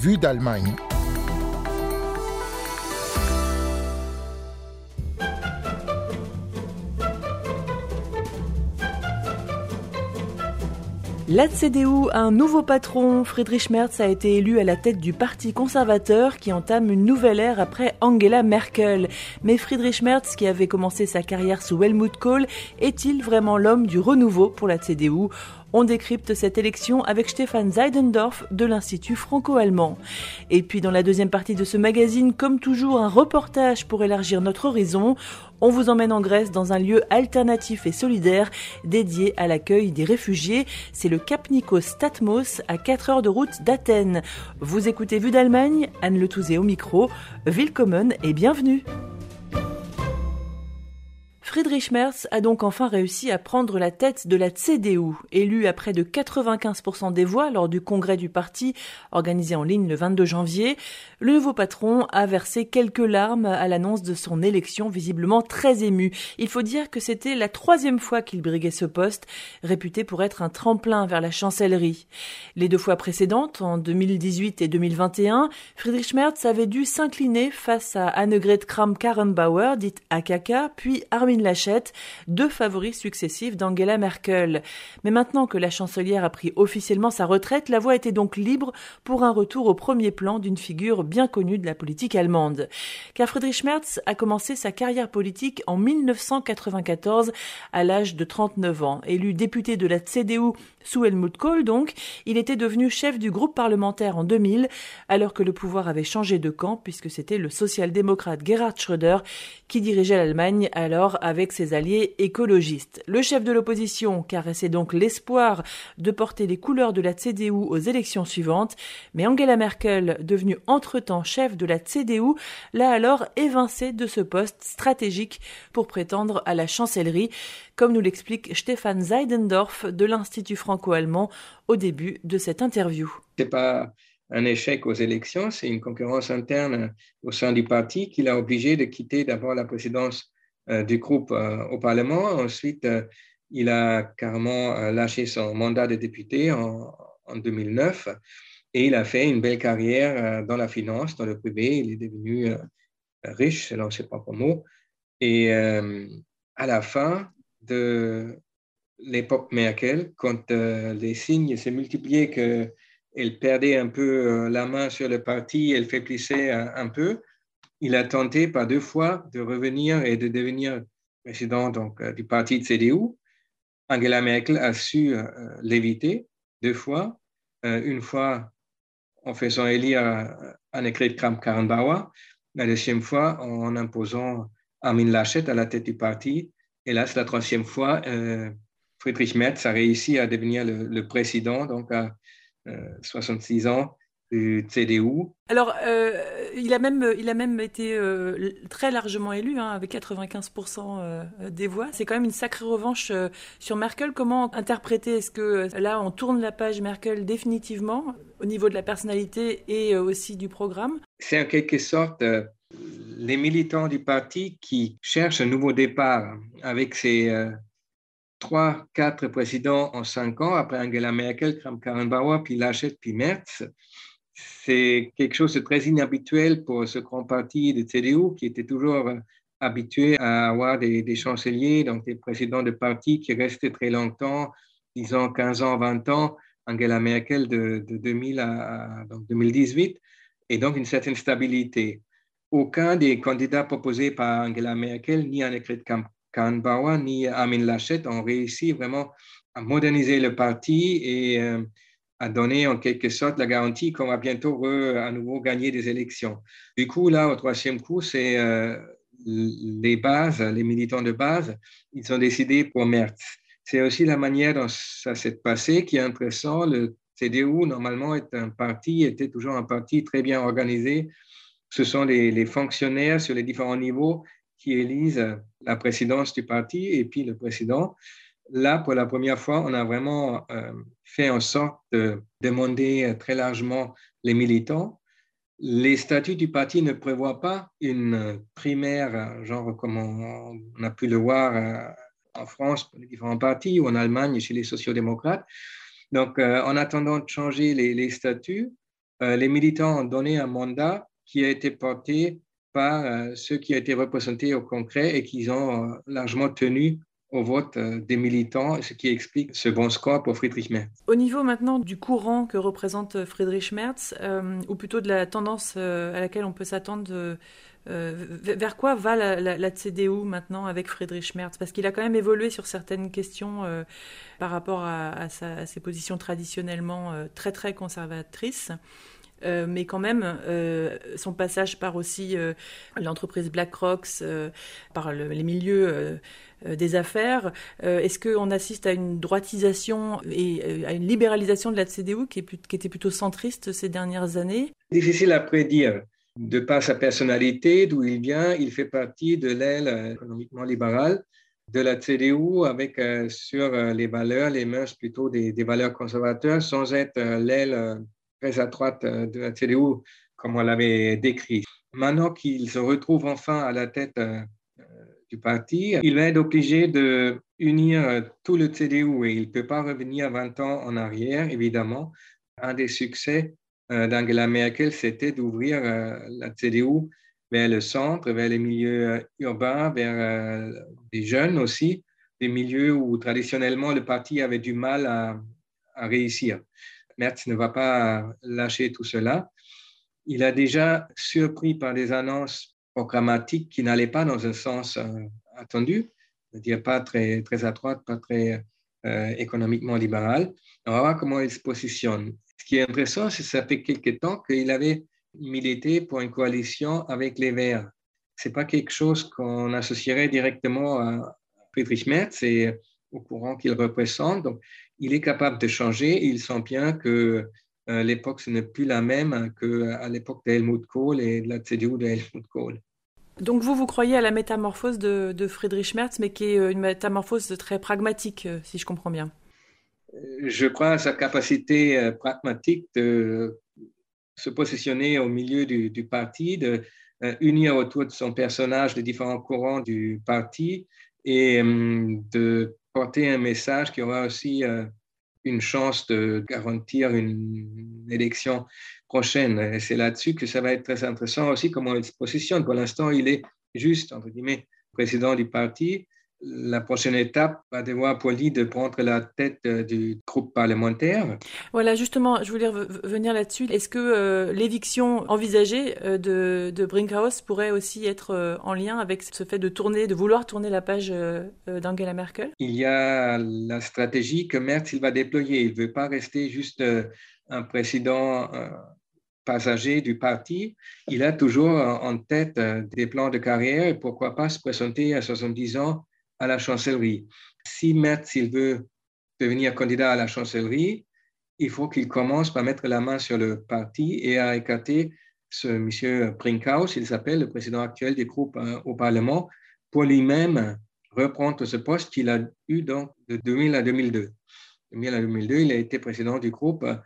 Vue d'Allemagne. La CDU a un nouveau patron. Friedrich Merz a été élu à la tête du Parti conservateur qui entame une nouvelle ère après Angela Merkel. Mais Friedrich Merz, qui avait commencé sa carrière sous Helmut Kohl, est-il vraiment l'homme du renouveau pour la CDU on décrypte cette élection avec Stefan Seidendorf de l'Institut franco-allemand. Et puis dans la deuxième partie de ce magazine, comme toujours, un reportage pour élargir notre horizon. On vous emmène en Grèce dans un lieu alternatif et solidaire dédié à l'accueil des réfugiés. C'est le Cap Nikos Statmos à 4 heures de route d'Athènes. Vous écoutez Vue d'Allemagne, Anne Le Touzé au micro. Willkommen et bienvenue. Friedrich Merz a donc enfin réussi à prendre la tête de la CDU, élu à près de 95% des voix lors du congrès du parti organisé en ligne le 22 janvier. Le nouveau patron a versé quelques larmes à l'annonce de son élection, visiblement très ému. Il faut dire que c'était la troisième fois qu'il briguait ce poste, réputé pour être un tremplin vers la chancellerie. Les deux fois précédentes, en 2018 et 2021, Friedrich Merz avait dû s'incliner face à Annegret Kramp-Karrenbauer, dite AKK, puis Armin Lachette, deux favoris successifs d'Angela Merkel. Mais maintenant que la chancelière a pris officiellement sa retraite, la voie était donc libre pour un retour au premier plan d'une figure bien connue de la politique allemande. Car Friedrich Merz a commencé sa carrière politique en 1994 à l'âge de 39 ans. Élu député de la CDU sous Helmut Kohl donc, il était devenu chef du groupe parlementaire en 2000 alors que le pouvoir avait changé de camp puisque c'était le social-démocrate Gerhard Schröder qui dirigeait l'Allemagne alors avec ses alliés écologistes. Le chef de l'opposition caressait donc l'espoir de porter les couleurs de la CDU aux élections suivantes, mais Angela Merkel, devenue entre-temps chef de la CDU, l'a alors évincé de ce poste stratégique pour prétendre à la chancellerie, comme nous l'explique Stefan Seidendorf de l'Institut franco-allemand au début de cette interview. C'est pas un échec aux élections, c'est une concurrence interne au sein du parti qui l'a obligé de quitter d'abord la présidence du groupe euh, au Parlement. Ensuite, euh, il a carrément lâché son mandat de député en, 2009 et il a fait une belle carrière dans la finance, dans le privé. Il est devenu riche, selon ses propres mots. Et à la fin de l'époque Merkel, quand les signes se multipliaient qu'elle perdait un peu la main sur le parti, elle faiblissait un peu, il a tenté par deux fois de revenir et de devenir président donc, euh, du parti de CDU. Angela Merkel a su euh, l'éviter deux fois. Euh, une fois en faisant élire Annegret Kramp-Karrenbauer, la deuxième fois en imposant Armin Laschet à la tête du parti. C'est la troisième fois, Friedrich Merz a réussi à devenir le, le président, donc à 66 ans, du CDU. Alors, euh, il, a même, il a même été euh, très largement élu, hein, avec 95% euh, des voix. C'est quand même une sacrée revanche sur Merkel. Comment interpréter? Est-ce que là, on tourne la page Merkel définitivement au niveau de la personnalité et aussi du programme? C'est en quelque sorte les militants du parti qui cherchent un nouveau départ avec ces trois, quatre présidents en cinq ans, après Angela Merkel, Kramp-Karrenbauer, puis Laschet, puis Merz c'est quelque chose de très inhabituel pour ce grand parti de CDU qui était toujours habitué à avoir des, chanceliers, donc des présidents de parti qui restaient très longtemps, disons 15 ans, 20 ans, Angela Merkel de, 2000 à, 2018, et donc une certaine stabilité. Aucun des candidats proposés par Angela Merkel, ni Annegret Kramp-Karrenbauer, ni Armin Laschet, ont réussi vraiment à moderniser le parti et euh, a donné en quelque sorte la garantie qu'on va bientôt à nouveau gagner des élections. Du coup, là, au troisième coup, c'est euh, les bases, les militants de base, ils ont décidé pour Merz. C'est aussi la manière dont ça s'est passé qui est intéressant. Le CDU, normalement, est un parti, était toujours un parti très bien organisé. Ce sont les, les fonctionnaires sur les différents niveaux qui élisent la présidence du parti et puis le président là, pour la première fois, on a vraiment euh, fait en sorte de demander très largement les militants. Les statuts du parti ne prévoient pas une primaire, genre comme on, a pu le voir euh, en France pour les différents partis ou en Allemagne chez les sociodémocrates. Donc, en attendant de changer les, statuts, les militants ont donné un mandat qui a été porté par ceux qui ont été représentés au Congrès et qui ont largement tenu au vote euh, des militants, ce qui explique ce bon score pour Friedrich Merz. Au niveau maintenant du courant que représente Friedrich Merz, euh, ou plutôt de la tendance euh, à laquelle on peut s'attendre, vers quoi va la, CDU maintenant avec Friedrich Merz? Parce qu'il a quand même évolué sur certaines questions par rapport à, ses positions traditionnellement très très conservatrices. Mais quand même, son passage par aussi l'entreprise BlackRock, par les milieux euh, des affaires. Euh, est-ce qu'on assiste à une droitisation et euh, à une libéralisation de la CDU qui, était plutôt centriste ces dernières années? Difficile à prédire. De par sa personnalité, d'où il vient, il fait partie de l'aile économiquement libérale de la CDU avec sur les valeurs, les mœurs plutôt des, valeurs conservateurs, sans être l'aile très à droite de la CDU comme on l'avait décrit. Maintenant qu'il se retrouve enfin à la tête du parti, il va être obligé de unir tout le CDU et il ne peut pas revenir 20 ans en arrière, évidemment. Un des succès euh, d'Angela Merkel, c'était d'ouvrir euh, la CDU vers le centre, vers les milieux euh, urbains, vers des jeunes aussi, des milieux où traditionnellement le parti avait du mal à réussir. Merz ne va pas lâcher tout cela. Il a déjà surpris par des annonces programmatique qui n'allait pas dans un sens euh, attendu, c'est-à-dire pas très, très à droite, pas très euh, économiquement libéral. On va voir comment il se positionne. Ce qui est intéressant, c'est que ça fait quelque temps qu'il avait milité pour une coalition avec les Verts. Ce n'est pas quelque chose qu'on associerait directement à Friedrich Merz et au courant qu'il représente. Il est capable de changer. Il sent bien que euh, l'époque, ce n'est plus la même qu'à l'époque d'Helmut Kohl et de la CDU de Helmut Kohl. Donc vous, vous croyez à la métamorphose de, Friedrich Merz, mais qui est euh, une métamorphose très pragmatique, euh, si je comprends bien. Je crois à sa capacité pragmatique de se positionner au milieu du, parti, de unir autour de son personnage les différents courants du parti et de porter un message qui aura aussi une chance de garantir une élection prochaine. C'est là-dessus que ça va être très intéressant aussi comment il se positionne. Pour l'instant, il est juste, entre guillemets, président du parti. La prochaine étape va devoir pour lui de prendre la tête euh, du groupe parlementaire. Voilà, justement, je voulais venir là-dessus. Est-ce que euh, l'éviction envisagée euh, de, de, Brinkhaus pourrait aussi être en lien avec ce fait de tourner, de vouloir tourner la page d'Angela Merkel? Il y a la stratégie que Merz il va déployer. Il ne veut pas rester juste un président passager du parti, il a toujours en tête des plans de carrière et pourquoi pas se présenter à 70 ans à la chancellerie. Si Merz, il veut devenir candidat à la chancellerie, il faut qu'il commence par mettre la main sur le parti et à écarter ce monsieur Brinkhaus, il s'appelle le président actuel du groupe euh, au Parlement, pour lui-même reprendre ce poste qu'il a eu donc de 2000 à 2002. De 2000 à 2002, il a été président du groupe euh,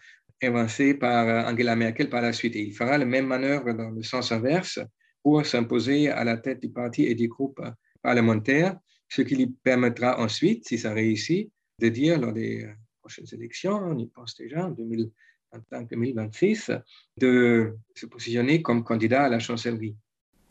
évincé par euh, Angela Merkel par la suite. Et il fera la même manœuvre dans le sens inverse pour s'imposer à la tête du parti et du groupe parlementaire, ce qui lui permettra ensuite, si ça réussit, de dire lors des euh, prochaines élections, on y pense déjà en 2026, de se positionner comme candidat à la chancellerie.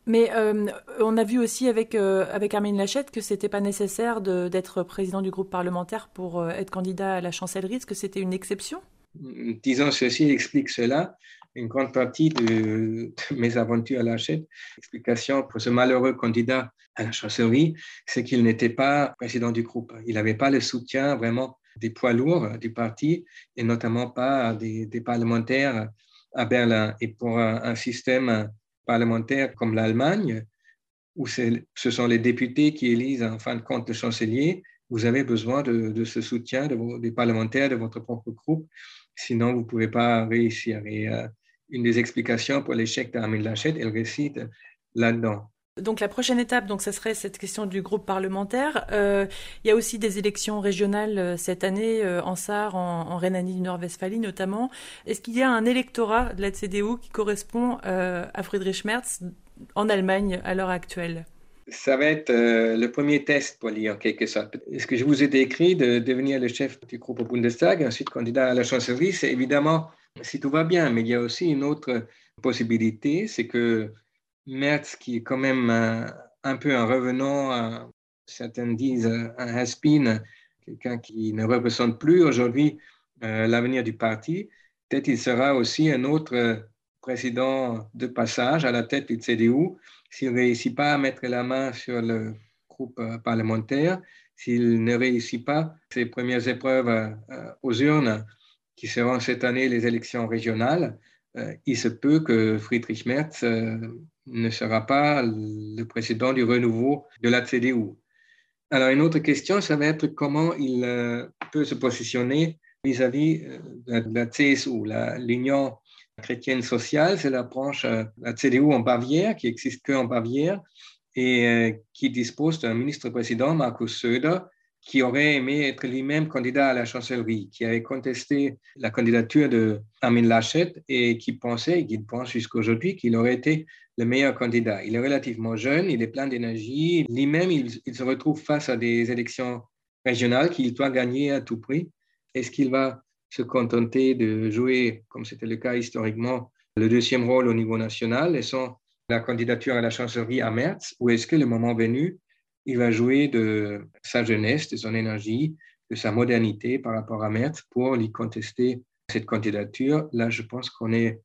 Mais euh, on a vu aussi avec, avec Armin Lachette que ce n'était pas nécessaire d'être président du groupe parlementaire pour être candidat à la chancellerie. Est-ce que c'était une exception? Disons ceci explique cela. Une grande partie de, mes aventures à la l'explication pour ce malheureux candidat à la chancellerie, c'est qu'il n'était pas président du groupe. Il n'avait pas le soutien vraiment des poids lourds du parti et notamment pas des, parlementaires à Berlin. Et pour un, système parlementaire comme l'Allemagne, où ce sont les députés qui élisent en fin de compte le chancelier, vous avez besoin de, ce soutien des parlementaires de votre propre groupe. Sinon, vous ne pouvez pas réussir. Et euh, une des explications pour l'échec d'Armin Lachette, elle récite là-dedans. Donc la prochaine étape, donc ça serait cette question du groupe parlementaire. Euh, il y a aussi des élections régionales euh, cette année en Sarre, en, Rhénanie du Nord-Westphalie notamment. Est-ce qu'il y a un électorat de la CDU qui correspond à Friedrich Merz en Allemagne à l'heure actuelle? Ça va être euh, le premier test pour lui, en quelque sorte. Ce que je vous ai décrit de devenir le chef du groupe au Bundestag, ensuite candidat à la chancellerie, c'est évidemment si tout va bien. Mais il y a aussi une autre possibilité, c'est que Merz, qui est quand même un, peu un revenant, certains disent un has-been, quelqu'un qui ne représente plus aujourd'hui euh, l'avenir du parti, peut-être il sera aussi un autre président de passage à la tête du CDU s'il ne réussit pas à mettre la main sur le groupe euh, parlementaire, s'il ne réussit pas ses premières épreuves euh, aux urnes, qui seront cette année les élections régionales, euh, il se peut que Friedrich Merz ne sera pas le président du renouveau de la CDU. Alors, une autre question, ça va être comment il peut se positionner vis-à-vis de la CSU, l'Union chrétienne sociale, c'est la branche, euh, la CDU en Bavière, qui existe que en Bavière, et euh, qui dispose d'un ministre-président, Markus Söder, qui aurait aimé être lui-même candidat à la chancellerie, qui avait contesté la candidature de Armin Laschet et qui pensait, et qui pense jusqu'aujourd'hui, qu'il aurait été le meilleur candidat. Il est relativement jeune, il est plein d'énergie. Lui-même, il, il, se retrouve face à des élections régionales qu'il doit gagner à tout prix. Est-ce qu'il va se contenter de jouer, comme c'était le cas historiquement, le deuxième rôle au niveau national, laissant la candidature à la chancellerie à Merz, ou est-ce que le moment venu, il va jouer de sa jeunesse, de son énergie, de sa modernité par rapport à Merz pour lui contester cette candidature Là, je pense qu'on n'est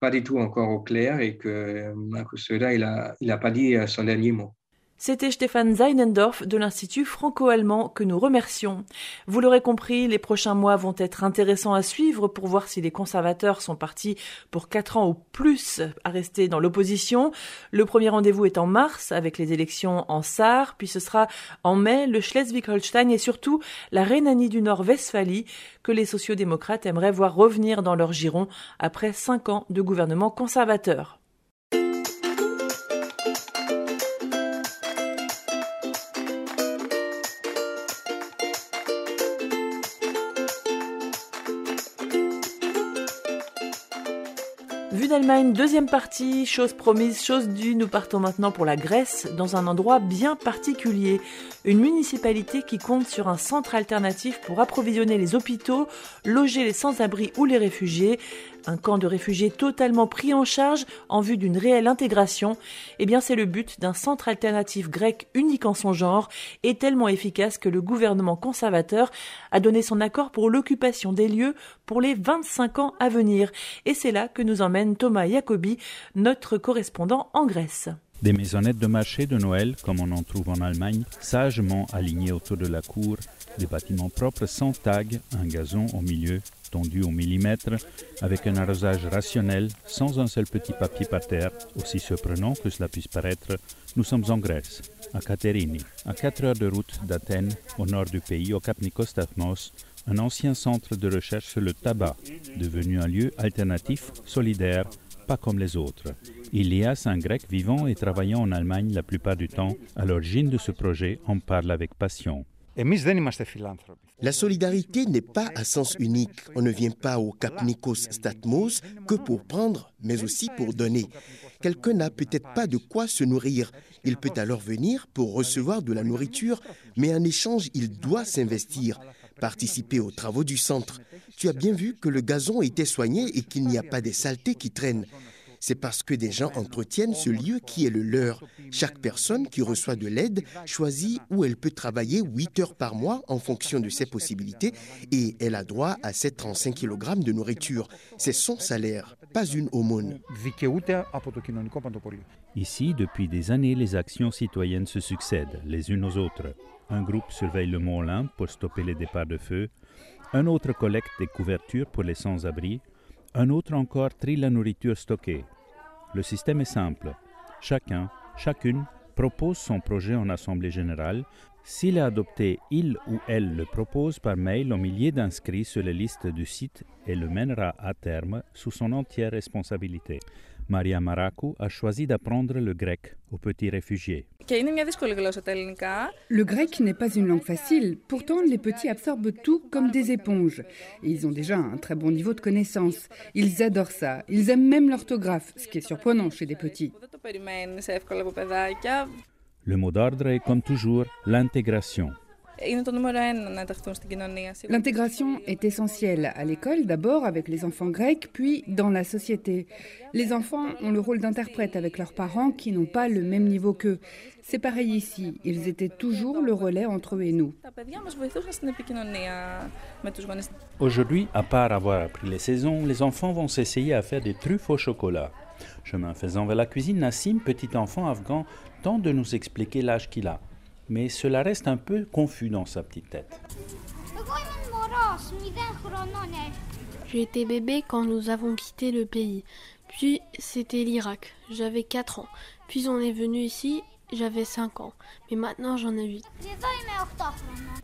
pas du tout encore au clair et que Marcus Söder, il n'a il pas dit son dernier mot. C'était Stéphane Zeinendorf de l'Institut franco-allemand que nous remercions. Vous l'aurez compris, les prochains mois vont être intéressants à suivre pour voir si les conservateurs sont partis pour quatre ans ou plus à rester dans l'opposition. Le premier rendez-vous est en mars avec les élections en Sarre, puis ce sera en mai le Schleswig-Holstein et surtout la Rhénanie du Nord-Westphalie que les sociodémocrates aimeraient voir revenir dans leur giron après cinq ans de gouvernement conservateur. d'Allemagne, deuxième partie, chose promise, chose due, nous partons maintenant pour la Grèce, dans un endroit bien particulier. Une municipalité qui compte sur un centre alternatif pour approvisionner les hôpitaux, loger les sans-abri ou les réfugiés, un camp de réfugiés totalement pris en charge en vue d'une réelle intégration, eh bien c'est le but d'un centre alternatif grec unique en son genre et tellement efficace que le gouvernement conservateur a donné son accord pour l'occupation des lieux pour les 25 ans à venir. Et c'est là que nous emmène Thomas Jacobi, notre correspondant en Grèce. Des maisonnettes de marché de Noël, comme on en trouve en Allemagne, sagement alignées autour de la cour, des bâtiments propres sans tag, un gazon au milieu, tendu au millimètre, avec un arrosage rationnel, sans un seul petit papier par terre, aussi surprenant que cela puisse paraître, nous sommes en Grèce, à Katerini, à 4 heures de route d'Athènes, au nord du pays, au Cap Nikostafnos, un ancien centre de recherche sur le tabac, devenu un lieu alternatif, solidaire, pas comme les autres. Ilias, un grec vivant et travaillant en Allemagne la plupart du temps, à l'origine de ce projet, en parle avec passion. La solidarité n'est pas à sens unique. On ne vient pas au Cap Nikos Statmos que pour prendre, mais aussi pour donner. Quelqu'un n'a peut-être pas de quoi se nourrir. Il peut alors venir pour recevoir de la nourriture, mais en échange, il doit s'investir, participer aux travaux du centre. Tu as bien vu que le gazon était soigné et qu'il n'y a pas des saletés qui traînent c'est parce que des gens entretiennent ce lieu qui est le leur. Chaque personne qui reçoit de l'aide choisit où elle peut travailler 8 heures par mois en fonction de ses possibilités et elle a droit à 735 kg de nourriture. C'est son salaire, pas une aumône. Ici, depuis des années, les actions citoyennes se succèdent les unes aux autres. Un groupe surveille le Mont Olympe pour stopper les départs de feu. Un autre collecte des couvertures pour les sans-abri. Un autre encore trie la nourriture stockée. Le système est simple. Chacun, chacune propose son projet en assemblée générale. S'il est adopté, il ou elle le propose par mail aux milliers d'inscrits sur les listes du site et le mènera à terme sous son entière responsabilité. Maria Marakou a choisi d'apprendre le grec aux petits réfugiés. Le grec n'est pas une langue facile, pourtant les petits absorbent tout comme des éponges. ils ont déjà un très bon niveau de connaissance. Ils adorent ça, ils aiment même l'orthographe, ce qui est surprenant chez des petits. Le mot d'ordre est comme toujours l'intégration. L'intégration est essentielle à l'école d'abord avec les enfants grecs, puis dans la société. Les enfants ont le rôle d'interprète avec leurs parents qui n'ont pas le même niveau qu'eux. C'est pareil ici, ils étaient toujours le relais entre eux et nous. Aujourd'hui, à part avoir appris les saisons, les enfants vont s'essayer à faire des truffes au chocolat. Chemin faisant vers la cuisine, Nassim, petit enfant afghan, tente de nous expliquer l'âge qu'il a mais cela reste un peu confus dans sa petite tête. Été bébé quand nous avons quitté le pays. Puis c'était l'Irak. J'avais 4 ans. Puis on est venu ici. J'avais 5 ans. Mais maintenant j'en ai 8.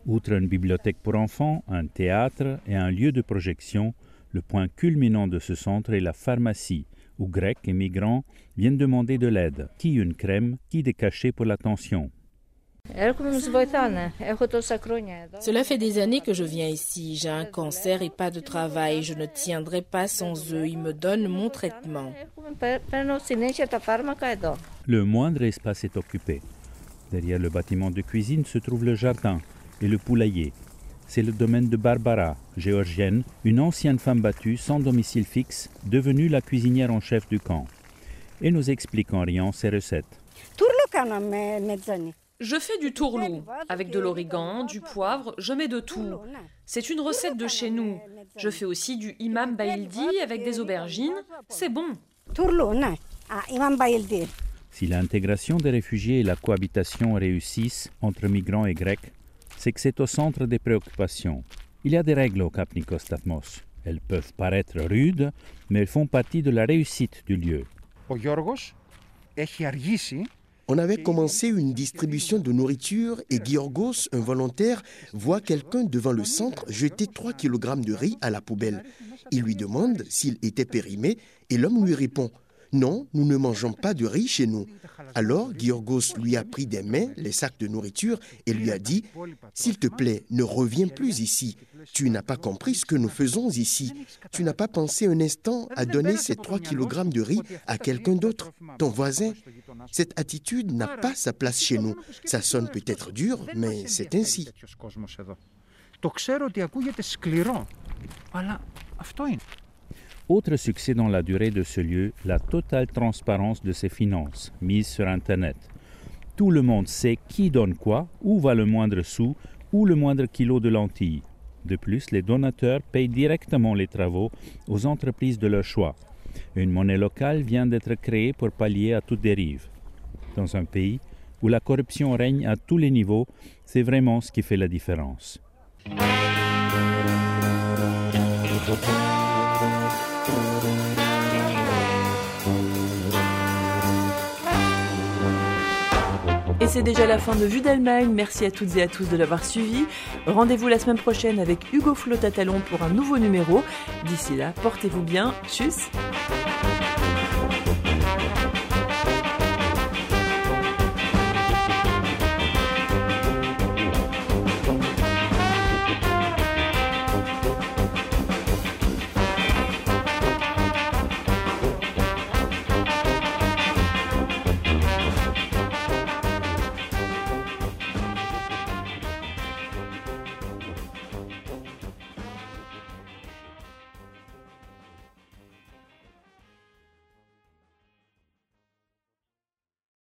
Outre une bibliothèque pour enfants, un théâtre et un lieu de projection, le point culminant de ce centre est la pharmacie, où Grecs et migrants viennent demander de l'aide. Qui une crème, qui des cachets pour la tension. Cela fait des années que je viens ici. J'ai un cancer et pas de travail. Je ne tiendrai pas sans eux. Ils me donnent mon traitement. Le moindre espace est occupé. Derrière le bâtiment de cuisine se trouve le jardin et le poulailler. C'est le domaine de Barbara, géorgienne, une ancienne femme battue sans domicile fixe, devenue la cuisinière en chef du camp. Et nous explique en riant ses recettes. Je fais du tourlou avec de l'origan, du poivre, je mets de tout. C'est une recette de chez nous. Je fais aussi du imam baildi avec des aubergines. C'est bon. Si l'intégration des réfugiés et la cohabitation réussissent entre migrants et grecs, c'est que c'est au centre des préoccupations. Il y a des règles au Cap Nikos Elles peuvent paraître rudes, mais elles font partie de la réussite du lieu. On avait commencé une distribution de nourriture et Georgos, un volontaire, voit quelqu'un devant le centre jeter 3 kg de riz à la poubelle. Il lui demande s'il était périmé et l'homme lui répond non, nous ne mangeons pas de riz chez nous. Alors Georgos lui a pris des mains les sacs de nourriture et lui a dit S'il te plaît, ne reviens plus ici. Tu n'as pas compris ce que nous faisons ici. Tu n'as pas pensé un instant à donner ces 3 kg de riz à quelqu'un d'autre, ton voisin. Cette attitude n'a pas sa place chez nous. Ça sonne peut-être dur, mais c'est ainsi. Autre succès dans la durée de ce lieu, la totale transparence de ses finances, mise sur Internet. Tout le monde sait qui donne quoi, où va le moindre sou, ou le moindre kilo de lentilles. De plus, les donateurs payent directement les travaux aux entreprises de leur choix. Une monnaie locale vient d'être créée pour pallier à toute dérive. Dans un pays où la corruption règne à tous les niveaux, c'est vraiment ce qui fait la différence. Et c'est déjà la fin de Vue d'Allemagne. Merci à toutes et à tous de l'avoir suivi. Rendez-vous la semaine prochaine avec Hugo Flotatalon pour un nouveau numéro. D'ici là, portez-vous bien. Tchuss!